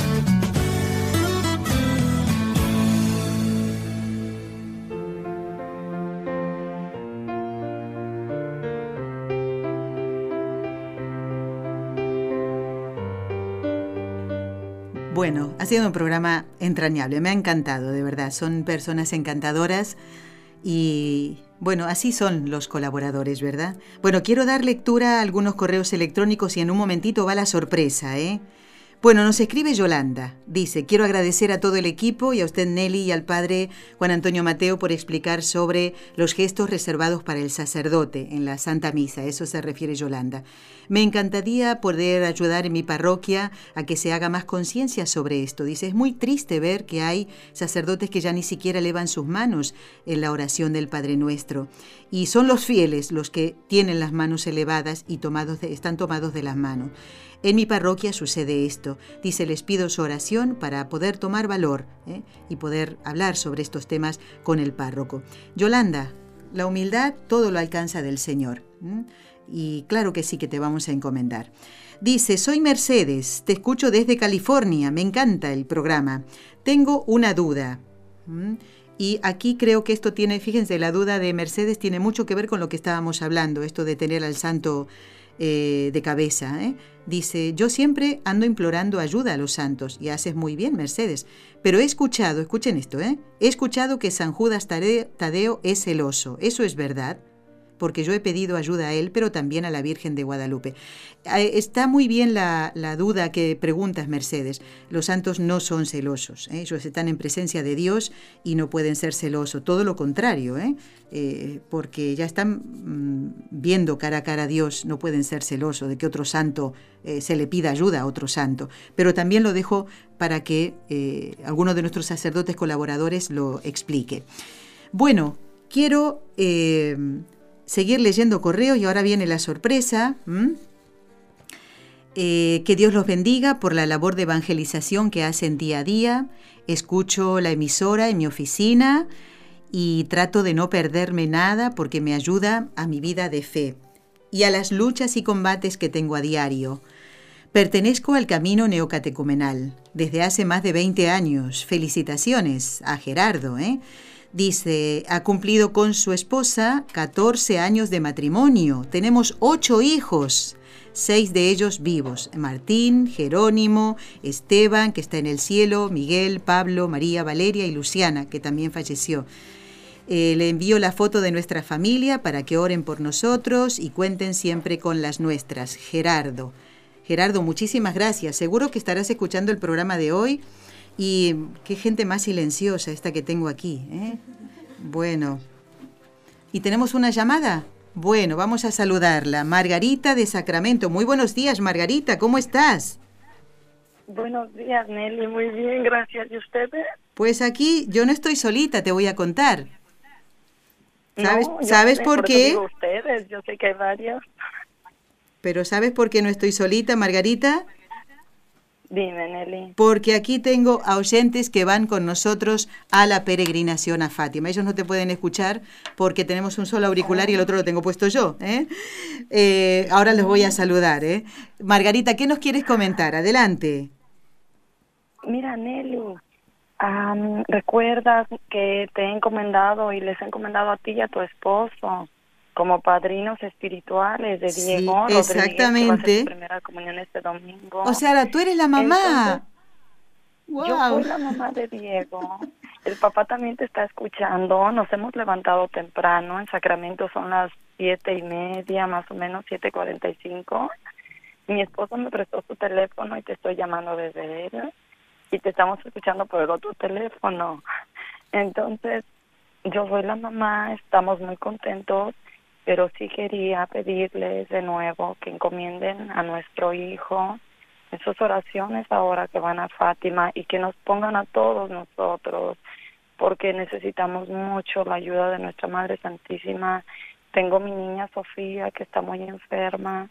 Bueno, ha sido un programa entrañable, me ha encantado, de verdad. Son personas encantadoras y bueno, así son los colaboradores, ¿verdad? Bueno, quiero dar lectura a algunos correos electrónicos y en un momentito va la sorpresa, ¿eh? Bueno, nos escribe Yolanda. Dice, quiero agradecer a todo el equipo y a usted Nelly y al padre Juan Antonio Mateo por explicar sobre los gestos reservados para el sacerdote en la Santa Misa. Eso se refiere Yolanda. Me encantaría poder ayudar en mi parroquia a que se haga más conciencia sobre esto. Dice, es muy triste ver que hay sacerdotes que ya ni siquiera elevan sus manos en la oración del Padre Nuestro. Y son los fieles los que tienen las manos elevadas y están tomados de las manos. En mi parroquia sucede esto. Dice, les pido su oración para poder tomar valor ¿eh? y poder hablar sobre estos temas con el párroco. Yolanda, la humildad todo lo alcanza del Señor. Y claro que sí que te vamos a encomendar. Dice, soy Mercedes, te escucho desde California, me encanta el programa. Tengo una duda. Y aquí creo que esto tiene, fíjense, la duda de Mercedes tiene mucho que ver con lo que estábamos hablando, esto de tener al santo eh, de cabeza. ¿eh? Dice, yo siempre ando implorando ayuda a los santos, y haces muy bien, Mercedes, pero he escuchado, escuchen esto, ¿eh? he escuchado que San Judas Tadeo es celoso, ¿eso es verdad? Porque yo he pedido ayuda a él, pero también a la Virgen de Guadalupe. Eh, está muy bien la, duda que preguntas, Mercedes. Los santos no son celosos, ¿eh? ellos están en presencia de Dios y no pueden ser celosos, todo lo contrario, ¿eh? porque ya están mm, viendo cara a cara a Dios, no pueden ser celosos de que otro santo se le pida ayuda a otro santo. Pero también lo dejo para que alguno de nuestros sacerdotes colaboradores lo explique. Bueno, quiero seguir leyendo correos y ahora viene la sorpresa. Eh, que Dios los bendiga por la labor de evangelización que hacen día a día. Escucho la emisora en mi oficina y trato de no perderme nada porque me ayuda a mi vida de fe y a las luchas y combates que tengo a diario. Pertenezco al camino neocatecumenal desde hace más de 20 años. Felicitaciones a Gerardo, ¿eh? Dice, ha cumplido con su esposa 14 años de matrimonio. Tenemos ocho hijos, seis de ellos vivos. Martín, Jerónimo, Esteban, que está en el cielo, Miguel, Pablo, María, Valeria y Luciana, que también falleció. Eh, le envío la foto de nuestra familia para que oren por nosotros y cuenten siempre con las nuestras. Gerardo. Gerardo, muchísimas gracias. Seguro que estarás escuchando el programa de hoy y qué gente más silenciosa esta que tengo aquí. ¿eh? Bueno. ¿Y tenemos una llamada? Bueno, vamos a saludarla. Margarita de Sacramento. Muy buenos días, Margarita. ¿Cómo estás? Buenos días, Nelly. Muy bien, gracias. ¿Y ustedes? Pues aquí yo no estoy solita, te voy a contar. ¿Sabes, ¿sabes por, qué? ustedes, yo sé que hay varios. Pero ¿sabes por qué no estoy solita, Margarita? Dime, Nelly. Porque aquí tengo a oyentes que van con nosotros a la peregrinación a Fátima. Ellos no te pueden escuchar porque tenemos un solo auricular y el otro lo tengo puesto yo. ¿eh? Eh, ahora les voy a saludar. ¿eh? Margarita, ¿qué nos quieres comentar? Adelante. Mira, Nelly, recuerdas que te he encomendado y les he encomendado a ti y a tu esposo como padrinos espirituales de Diego sí, exactamente. primera comunión este domingo. O sea, tú eres la mamá. Yo soy la mamá de Diego. El papá también te está escuchando. Nos hemos levantado temprano. En Sacramento son las siete y media, más o menos siete cuarenta y cinco. Mi esposo me prestó su teléfono y te estoy llamando desde él. Y te estamos escuchando por el otro teléfono. Entonces, yo soy la mamá. Estamos muy contentos pero sí quería pedirles de nuevo que encomienden a nuestro hijo en sus oraciones ahora que van a Fátima y que nos pongan a todos nosotros porque necesitamos mucho la ayuda de nuestra Madre Santísima. Tengo mi niña Sofía que está muy enferma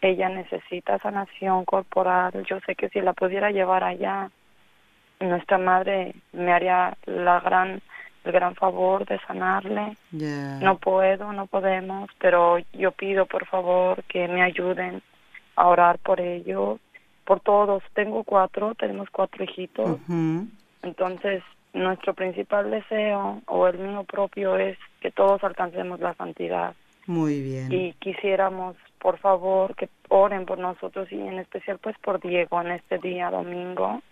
ella necesita sanación corporal. Yo sé que si la pudiera llevar allá, nuestra madre me haría la gran el gran favor de sanarle. No puedo, no podemos, pero yo pido por favor que me ayuden a orar por ellos, por todos. Tengo cuatro, tenemos cuatro hijitos. Entonces, nuestro principal deseo o el mío propio es que todos alcancemos la santidad. Muy bien. Y quisiéramos, por favor, que oren por nosotros y en especial pues por Diego en este día domingo.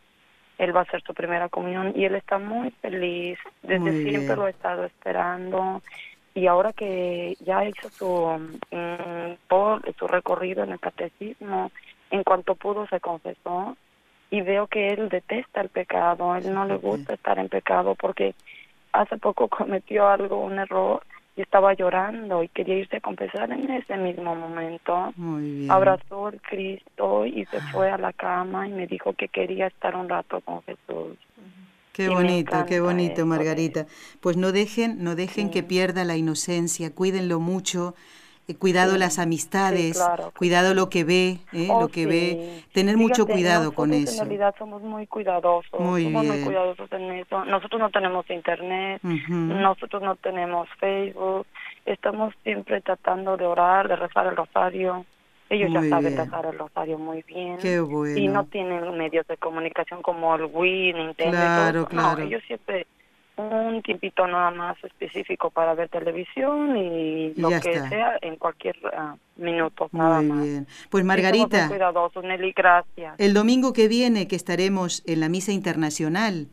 Él va a hacer su primera comunión y él está muy feliz. Desde siempre lo he estado esperando. Y ahora que ya hizo su, mm, su recorrido en el catecismo, en cuanto pudo se confesó y veo que él detesta el pecado, él no le gusta estar en pecado porque hace poco cometió algo, un error y estaba llorando y quería irse a confesar en ese mismo momento. Abrazó el Cristo y se fue a la cama y me dijo que quería estar un rato con Jesús. Qué bonito, qué bonito, Margarita. Pues no dejen, no dejen que pierda la inocencia, cuídenlo mucho eh, cuidado las amistades, cuidado lo que ve, ¿eh? lo que ve, tener mucho cuidado con eso. En realidad somos muy cuidadosos, muy somos muy cuidadosos en eso. Nosotros no tenemos internet, nosotros no tenemos Facebook, estamos siempre tratando de orar, de rezar el rosario. Ellos ya saben rezar el rosario muy bien. Qué bueno. Y no tienen medios de comunicación como el Wii, Nintendo. Claro, claro. ellos siempre un tiempito nada más específico para ver televisión y lo que sea en cualquier ah, minuto nada Muy bien. Pues Margarita, Nelly, gracias. El domingo que viene que estaremos en la misa internacional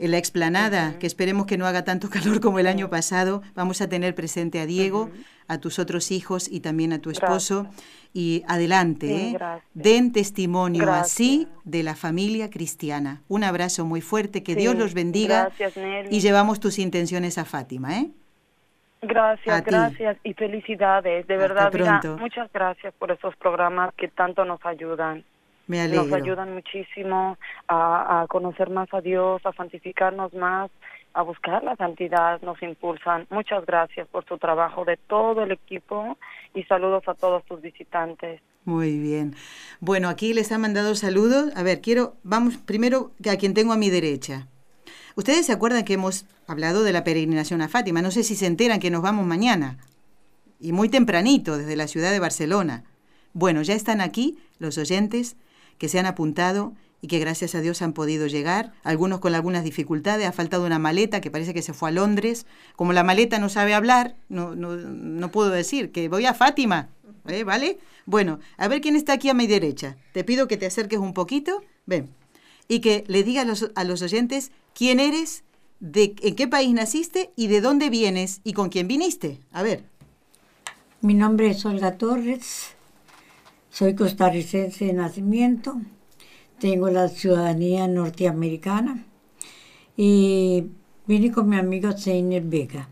en la explanada, que esperemos que no haga tanto calor como el año pasado, vamos a tener presente a Diego, a tus otros hijos y también a tu esposo. Y adelante, ¿eh? den testimonio así de la familia cristiana. Un abrazo muy fuerte, que Dios los bendiga. Y llevamos tus intenciones a Fátima, ¿eh? Gracias, gracias y felicidades. De verdad, muchas gracias por esos programas que tanto nos ayudan. Nos ayudan muchísimo a, conocer más a Dios, a santificarnos más, a buscar la santidad, nos impulsan. Muchas gracias por tu trabajo de todo el equipo y saludos a todos tus visitantes. Muy bien. Bueno, aquí les ha mandado saludos. A ver, quiero, vamos primero a quien tengo a mi derecha. Ustedes se acuerdan que hemos hablado de la peregrinación a Fátima. No sé si se enteran que nos vamos mañana. Y muy tempranito, desde la ciudad de Barcelona. Bueno, ya están aquí los oyentes que se han apuntado y que gracias a Dios han podido llegar, algunos con algunas dificultades, ha faltado una maleta que parece que se fue a Londres, como la maleta no sabe hablar, no, no, no puedo decir que voy a Fátima, ¿eh? ¿vale? Bueno, a ver quién está aquí a mi derecha, te pido que te acerques un poquito, ven, y que le digas a los, a los oyentes quién eres, de en qué país naciste y de dónde vienes y con quién viniste, a ver. Mi nombre es Olga Torres, soy costarricense de nacimiento, tengo la ciudadanía norteamericana y vine con mi amigo Zeiner Vega.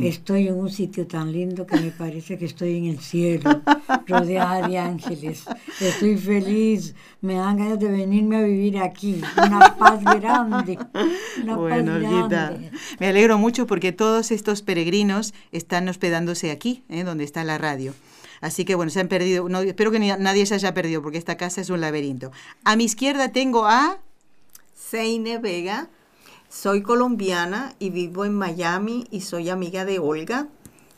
Estoy en un sitio tan lindo que me parece que estoy en el cielo, rodeada de ángeles. Estoy feliz, me dan ganas de venirme a vivir aquí. Una paz grande. Una bueno, paz grande. me alegro mucho porque todos estos peregrinos están hospedándose aquí, ¿eh? donde está la radio. Así que bueno, se han perdido. No, espero que nadie se haya perdido porque esta casa es un laberinto. A mi izquierda tengo a... Seine Vega. Soy colombiana y vivo en Miami y soy amiga de Olga.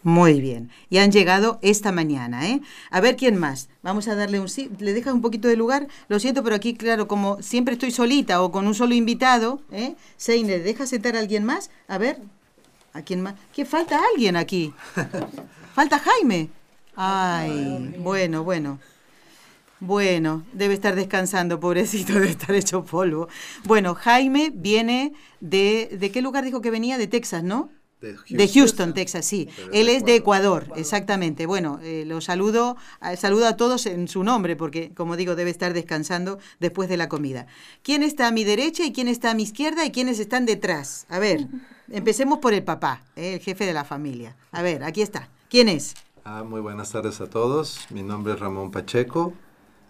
Muy bien. Y han llegado esta mañana, ¿eh? A ver quién más. Vamos a darle un sí. ¿Le dejas un poquito de lugar? Lo siento, pero aquí, claro, como siempre estoy solita o con un solo invitado, ¿eh? Seine, ¿deja sentar a alguien más? A ver. ¿A quién más? ¿Qué falta alguien aquí? Falta Jaime. Ay, bueno, bueno. Bueno, debe estar descansando, pobrecito, debe estar hecho polvo. Bueno, Jaime viene de... ¿De qué lugar dijo que venía? De Texas, ¿no? De Houston, Texas, sí. Él es de Ecuador, exactamente. Bueno, eh, lo saludo, saludo a todos en su nombre, porque, como digo, debe estar descansando después de la comida. ¿Quién está a mi derecha y quién está a mi izquierda y quiénes están detrás? A ver, empecemos por el papá, eh, el jefe de la familia. A ver, aquí está. ¿Quién es? Ah, muy buenas tardes a todos. Mi nombre es Ramón Pacheco.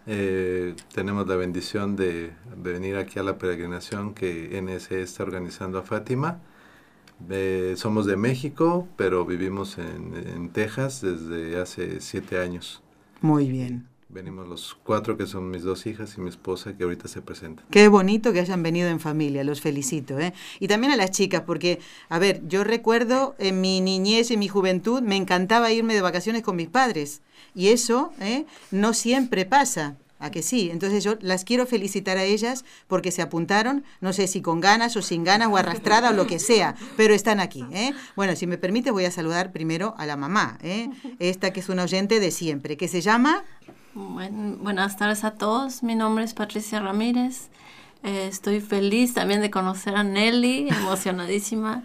Eh, tenemos la bendición de, venir aquí a la peregrinación que NSE está organizando a Fátima. Eh, somos de México, pero vivimos en, Texas desde hace siete años. Muy bien. Venimos los cuatro que son mis dos hijas y mi esposa que ahorita se presentan. Qué bonito que hayan venido en familia, los felicito. ¿eh? Y también a las chicas, porque, a ver, yo recuerdo en mi niñez y mi juventud me encantaba irme de vacaciones con mis padres. Y eso ¿eh? no siempre pasa. ¿A que sí? Entonces yo las quiero felicitar a ellas porque se apuntaron, no sé si con ganas o sin ganas o arrastrada o lo que sea, pero están aquí. ¿eh? Bueno, si me permite voy a saludar primero a la mamá, ¿eh? esta que es una oyente de siempre, que se llama... buenas tardes a todos, mi nombre es Patricia Ramírez, eh, estoy feliz también de conocer a Nelly, emocionadísima.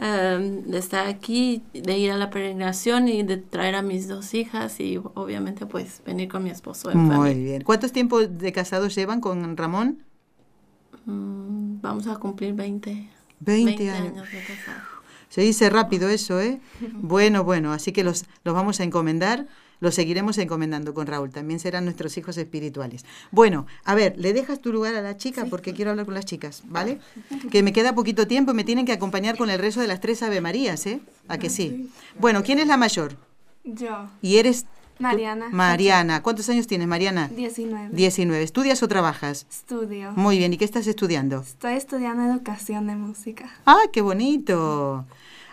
Em, de estar aquí, de ir a la peregrinación y de traer a mis dos hijas y obviamente pues venir con mi esposo. Muy bien. ¿Cuántos tiempos de casados llevan con Ramón? Mm, vamos a cumplir 20. 20, años. de casado. Se dice rápido eso, ¿eh? bueno, bueno, así que los, los vamos a encomendar lo seguiremos encomendando con Raúl. También serán nuestros hijos espirituales. Bueno, a ver, le dejas tu lugar a la chica porque quiero hablar con las chicas, ¿vale? Que me queda poquito tiempo y me tienen que acompañar con el rezo de las tres Ave Marías, ¿eh? ¿A que sí? Bueno, ¿quién es la mayor? Yo. ¿Y eres? Mariana. Mariana. ¿Cuántos años tienes, Mariana? Diecinueve. Diecinueve. ¿Estudias o trabajas? Estudio. Muy bien. ¿Y qué estás estudiando? Estoy estudiando educación de música. ¡Ah, qué bonito!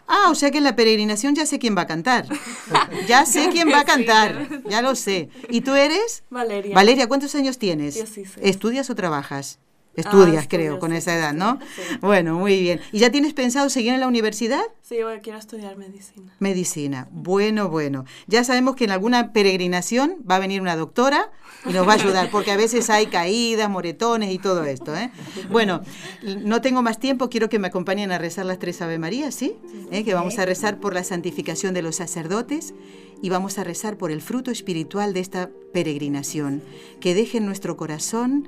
Ah, o sea que en la peregrinación ya sé quién va a cantar. Ya sé quién va a cantar. Ya lo sé. ¿Y tú eres? Valeria. Valeria, ¿cuántos años tienes? ¿Estudias o trabajas? Estudias, ah, creo, con esa edad, ¿no? Bueno, muy bien. ¿Y ya tienes pensado seguir en la universidad? Sí, quiero estudiar medicina. Medicina. Bueno, bueno. Ya sabemos que en alguna peregrinación va a venir una doctora y nos va a ayudar, porque a veces hay caídas, moretones y todo esto, ¿eh? Bueno, no tengo más tiempo, quiero que me acompañen a rezar las tres Ave Marías, ¿sí? ¿Eh? Que vamos a rezar por la santificación de los sacerdotes y vamos a rezar por el fruto espiritual de esta peregrinación, que deje en nuestro corazón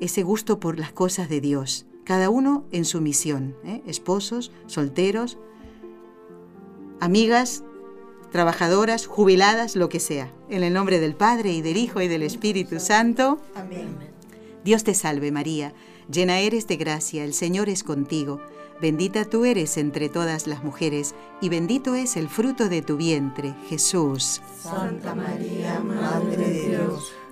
ese gusto por las cosas de Dios, cada uno en su misión, ¿eh? esposos, solteros, amigas, trabajadoras, jubiladas, lo que sea. En el nombre del Padre y del Hijo y del Espíritu Santo. Amén. Dios te salve María, llena eres de gracia, el Señor es contigo. Bendita tú eres entre todas las mujeres, y bendito es el fruto de tu vientre, Jesús. Santa María, Madre de Dios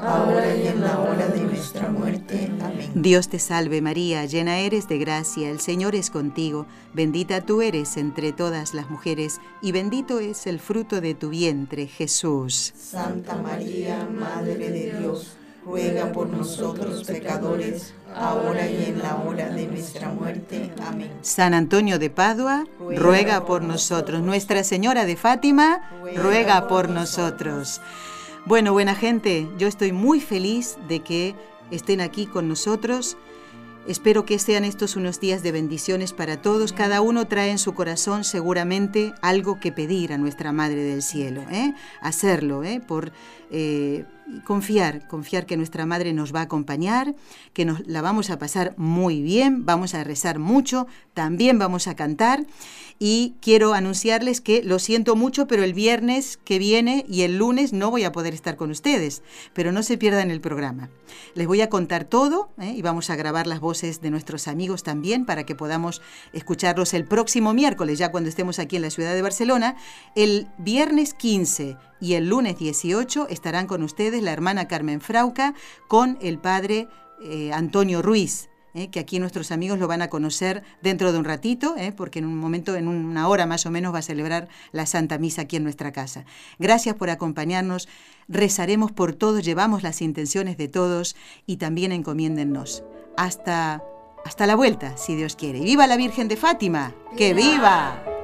ahora y en la hora de nuestra muerte. Amén. Dios te salve María, llena eres de gracia, el Señor es contigo, bendita tú eres entre todas las mujeres, y bendito es el fruto de tu vientre, Jesús. Santa María, Madre de Dios, ruega por nosotros pecadores, ahora y en la hora de nuestra muerte. Amén. San Antonio de Padua, ruega, por nosotros. Nuestra Señora de Fátima, ruega, por nosotros. Bueno, buena gente, yo estoy muy feliz de que estén aquí con nosotros. Espero que sean estos unos días de bendiciones para todos. Cada uno trae en su corazón seguramente algo que pedir a nuestra Madre del Cielo. ¿eh? Hacerlo, ¿eh? por eh, confiar, confiar que nuestra Madre nos va a acompañar, que nos la vamos a pasar muy bien, vamos a rezar mucho, también vamos a cantar y quiero anunciarles que lo siento mucho, pero el viernes que viene y el lunes no voy a poder estar con ustedes, pero no se pierdan el programa. Les voy a contar todo ¿eh? y vamos a grabar las voces de nuestros amigos también para que podamos escucharlos el próximo miércoles, ya cuando estemos aquí en la ciudad de Barcelona. El viernes 15 y el lunes 18 estarán con ustedes la hermana Carmen Frauca con el padre eh, Antonio Ruiz. ¿eh? que aquí nuestros amigos lo van a conocer dentro de un ratito, ¿eh? porque en un momento, en una hora más o menos, va a celebrar la Santa Misa aquí en nuestra casa. Gracias por acompañarnos, rezaremos por todos, llevamos las intenciones de todos y también encomiéndennos. Hasta, hasta la vuelta, si Dios quiere. ¡Viva la Virgen de Fátima! ¡Que viva!